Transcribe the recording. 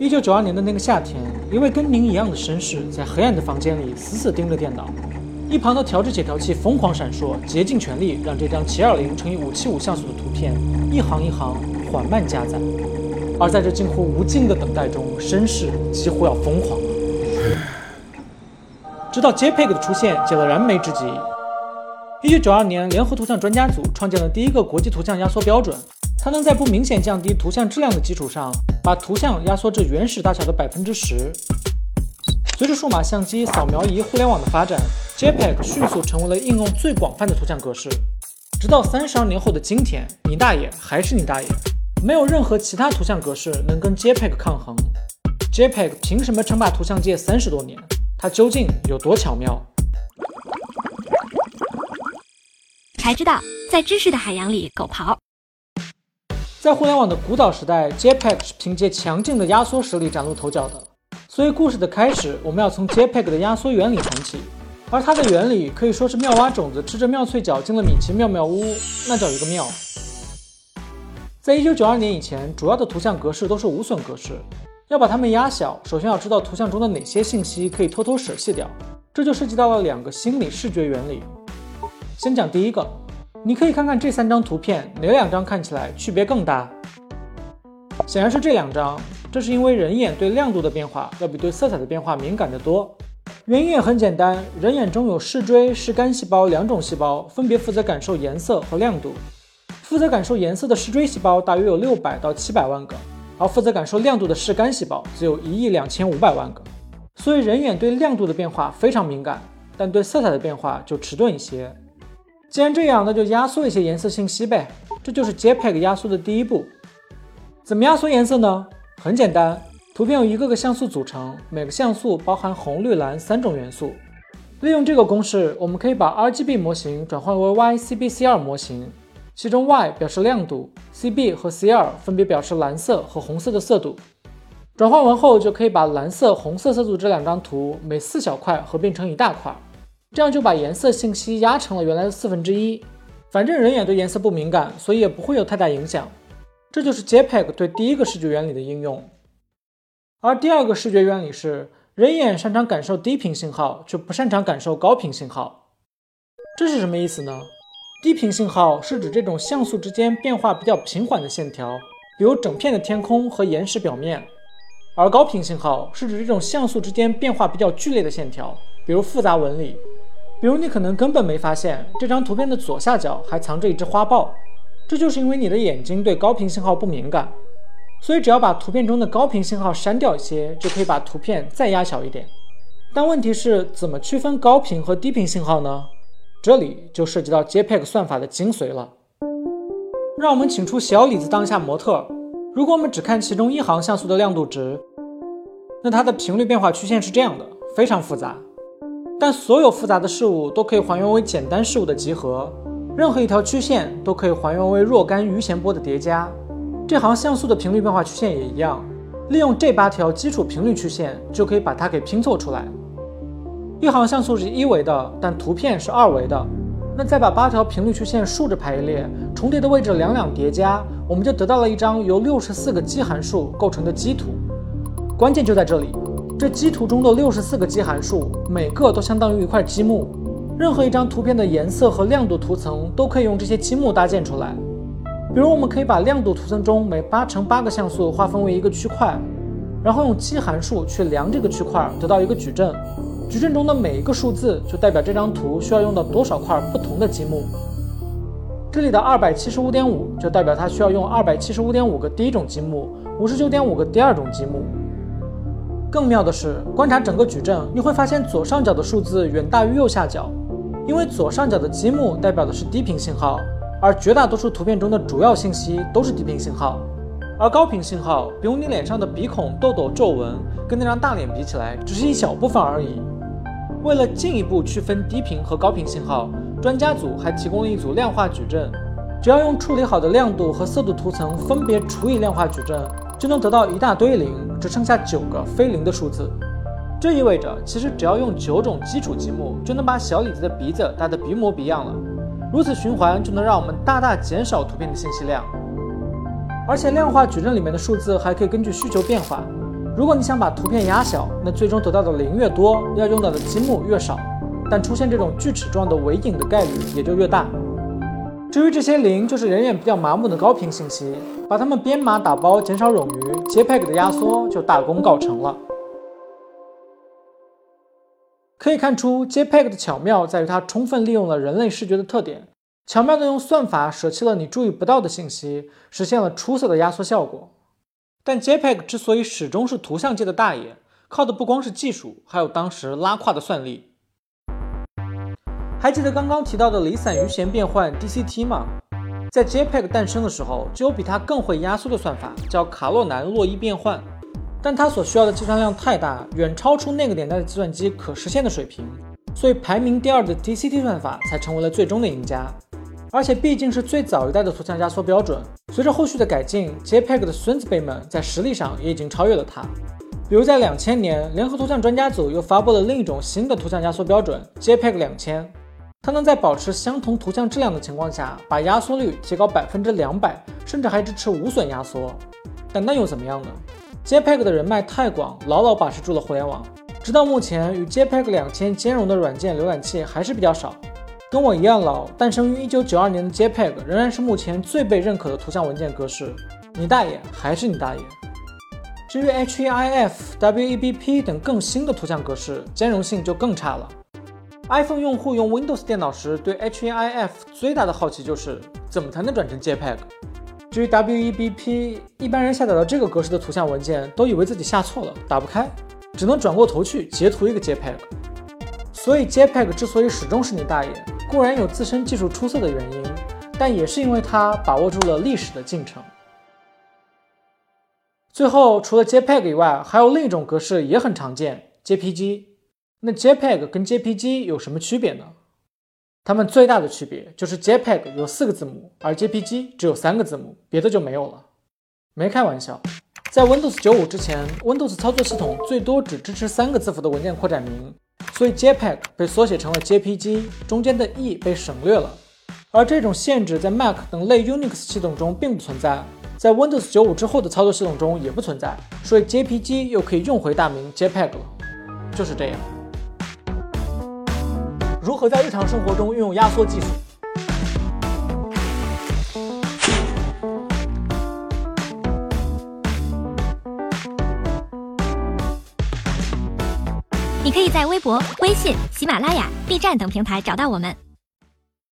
一九九二年的那个夏天，一位跟您一样的绅士在黑暗的房间里死死盯着电脑，一旁的调制解调器疯狂闪烁，竭尽全力让这张七二零乘以五七五像素的图片一行一行缓慢加载。而在这近乎无尽的等待中，绅士几乎要疯狂了。直到 JPEG 的出现，解了燃眉之急。一九九二年，联合图像专家组创建了第一个国际图像压缩标准。它能在不明显降低图像质量的基础上，把图像压缩至原始大小的百分之十。随着数码相机、扫描仪、互联网的发展，JPEG 迅速成为了应用最广泛的图像格式。直到三十二年后的今天，你大爷还是你大爷，没有任何其他图像格式能跟 JPEG 抗衡。JPEG 凭什么称霸图像界三十多年？它究竟有多巧妙？才知道，在知识的海洋里狗刨。在互联网的古早时代，JPEG 是凭借强劲的压缩实力崭露头角的。所以故事的开始，我们要从 JPEG 的压缩原理谈起。而它的原理可以说是妙蛙种子吃着妙脆角进了米奇妙妙屋，那叫一个妙。在一九九二年以前，主要的图像格式都是无损格式。要把它们压小，首先要知道图像中的哪些信息可以偷偷舍弃掉，这就涉及到了两个心理视觉原理。先讲第一个。你可以看看这三张图片，哪两张看起来区别更大？显然是这两张，这是因为人眼对亮度的变化要比对色彩的变化敏感得多。原因也很简单，人眼中有视锥、视杆细胞两种细胞，分别负责感受颜色和亮度。负责感受颜色的视锥细胞大约有六百到七百万个，而负责感受亮度的视杆细胞只有一亿两千五百万个。所以人眼对亮度的变化非常敏感，但对色彩的变化就迟钝一些。既然这样，那就压缩一些颜色信息呗。这就是 JPEG 压缩的第一步。怎么压缩颜色呢？很简单，图片由一个个像素组成，每个像素包含红、绿、蓝三种元素。利用这个公式，我们可以把 RGB 模型转换为 YCbC2 模型，其中 Y 表示亮度，Cb 和 C2 分别表示蓝色和红色的色度。转换完后，就可以把蓝色、红色色素这两张图每四小块合并成一大块。这样就把颜色信息压成了原来的四分之一。反正人眼对颜色不敏感，所以也不会有太大影响。这就是 JPEG 对第一个视觉原理的应用。而第二个视觉原理是，人眼擅长感受低频信号，却不擅长感受高频信号。这是什么意思呢？低频信号是指这种像素之间变化比较平缓的线条，比如整片的天空和岩石表面；而高频信号是指这种像素之间变化比较剧烈的线条，比如复杂纹理。比如你可能根本没发现这张图片的左下角还藏着一只花豹，这就是因为你的眼睛对高频信号不敏感。所以只要把图片中的高频信号删掉一些，就可以把图片再压小一点。但问题是怎么区分高频和低频信号呢？这里就涉及到 JPEG 算法的精髓了。让我们请出小李子当下模特。如果我们只看其中一行像素的亮度值，那它的频率变化曲线是这样的，非常复杂。但所有复杂的事物都可以还原为简单事物的集合，任何一条曲线都可以还原为若干余弦波的叠加。这行像素的频率变化曲线也一样，利用这八条基础频率曲线就可以把它给拼凑出来。一行像素是一维的，但图片是二维的，那再把八条频率曲线竖着排列，重叠的位置两两叠加，我们就得到了一张由六十四个基函数构成的基图。关键就在这里。这基图中的六十四个基函数，每个都相当于一块积木。任何一张图片的颜色和亮度图层都可以用这些积木搭建出来。比如，我们可以把亮度图层中每八乘八个像素划分为一个区块，然后用基函数去量这个区块，得到一个矩阵。矩阵中的每一个数字就代表这张图需要用到多少块不同的积木。这里的二百七十五点五就代表它需要用二百七十五点五个第一种积木，五十九点五个第二种积木。更妙的是，观察整个矩阵，你会发现左上角的数字远大于右下角，因为左上角的积木代表的是低频信号，而绝大多数图片中的主要信息都是低频信号，而高频信号，比如你脸上的鼻孔、痘痘、皱纹，跟那张大脸比起来，只是一小部分而已。为了进一步区分低频和高频信号，专家组还提供了一组量化矩阵，只要用处理好的亮度和色度图层分别除以量化矩阵。就能得到一大堆零，只剩下九个非零的数字。这意味着，其实只要用九种基础积木，就能把小李子的鼻子搭得鼻模鼻样了。如此循环，就能让我们大大减少图片的信息量。而且量化矩阵里面的数字还可以根据需求变化。如果你想把图片压小，那最终得到的零越多，要用到的积木越少，但出现这种锯齿状的尾影的概率也就越大。至于这些零，就是人眼比较麻木的高频信息，把它们编码打包，减少冗余，JPEG 的压缩就大功告成了。可以看出，JPEG 的巧妙在于它充分利用了人类视觉的特点，巧妙地用算法舍弃了你注意不到的信息，实现了出色的压缩效果。但 JPEG 之所以始终是图像界的大爷，靠的不光是技术，还有当时拉胯的算力。还记得刚刚提到的离散余弦变换 DCT 吗？在 JPEG 诞生的时候，就有比它更会压缩的算法，叫卡洛南洛伊变换。但它所需要的计算量太大，远超出那个年代的计算机可实现的水平，所以排名第二的 DCT 算法才成为了最终的赢家。而且毕竟是最早一代的图像压缩标准，随着后续的改进，JPEG 的孙子辈们在实力上也已经超越了它。比如在两千年，联合图像专家组又发布了另一种新的图像压缩标准 JPEG 两千，它能在保持相同图像质量的情况下，把压缩率提高百分之两百，甚至还支持无损压缩。但那又怎么样呢？JPEG 的人脉太广，牢牢把持住了互联网。直到目前，与 JPEG 两千兼容的软件浏览器还是比较少。跟我一样老，诞生于一九九二年的 JPEG 仍然是目前最被认可的图像文件格式。你大爷，还是你大爷！至于 HEIF、WEBP 等更新的图像格式，兼容性就更差了。iPhone 用户用 Windows 电脑时，对 HEIF 最大的好奇就是怎么才能转成 JPEG。至于 WEBP，一般人下载到这个格式的图像文件，都以为自己下错了，打不开，只能转过头去截图一个 JPEG。所以 JPEG 之所以始终是你大爷，固然有自身技术出色的原因，但也是因为它把握住了历史的进程。最后，除了 JPEG 以外，还有另一种格式也很常见，JPG。那 JPEG 跟 JPG 有什么区别呢？它们最大的区别就是 JPEG 有四个字母，而 JPG 只有三个字母，别的就没有了。没开玩笑，在 Windows 95之前，Windows 操作系统最多只支持三个字符的文件扩展名，所以 JPEG 被缩写成了 JPG，中间的 e 被省略了。而这种限制在 Mac 等类 Unix 系统中并不存在，在 Windows 95之后的操作系统中也不存在，所以 JPG 又可以用回大名 JPEG 了。就是这样。如何在日常生活中运用压缩技术？你可以在微博、微信、喜马拉雅、B 站等平台找到我们。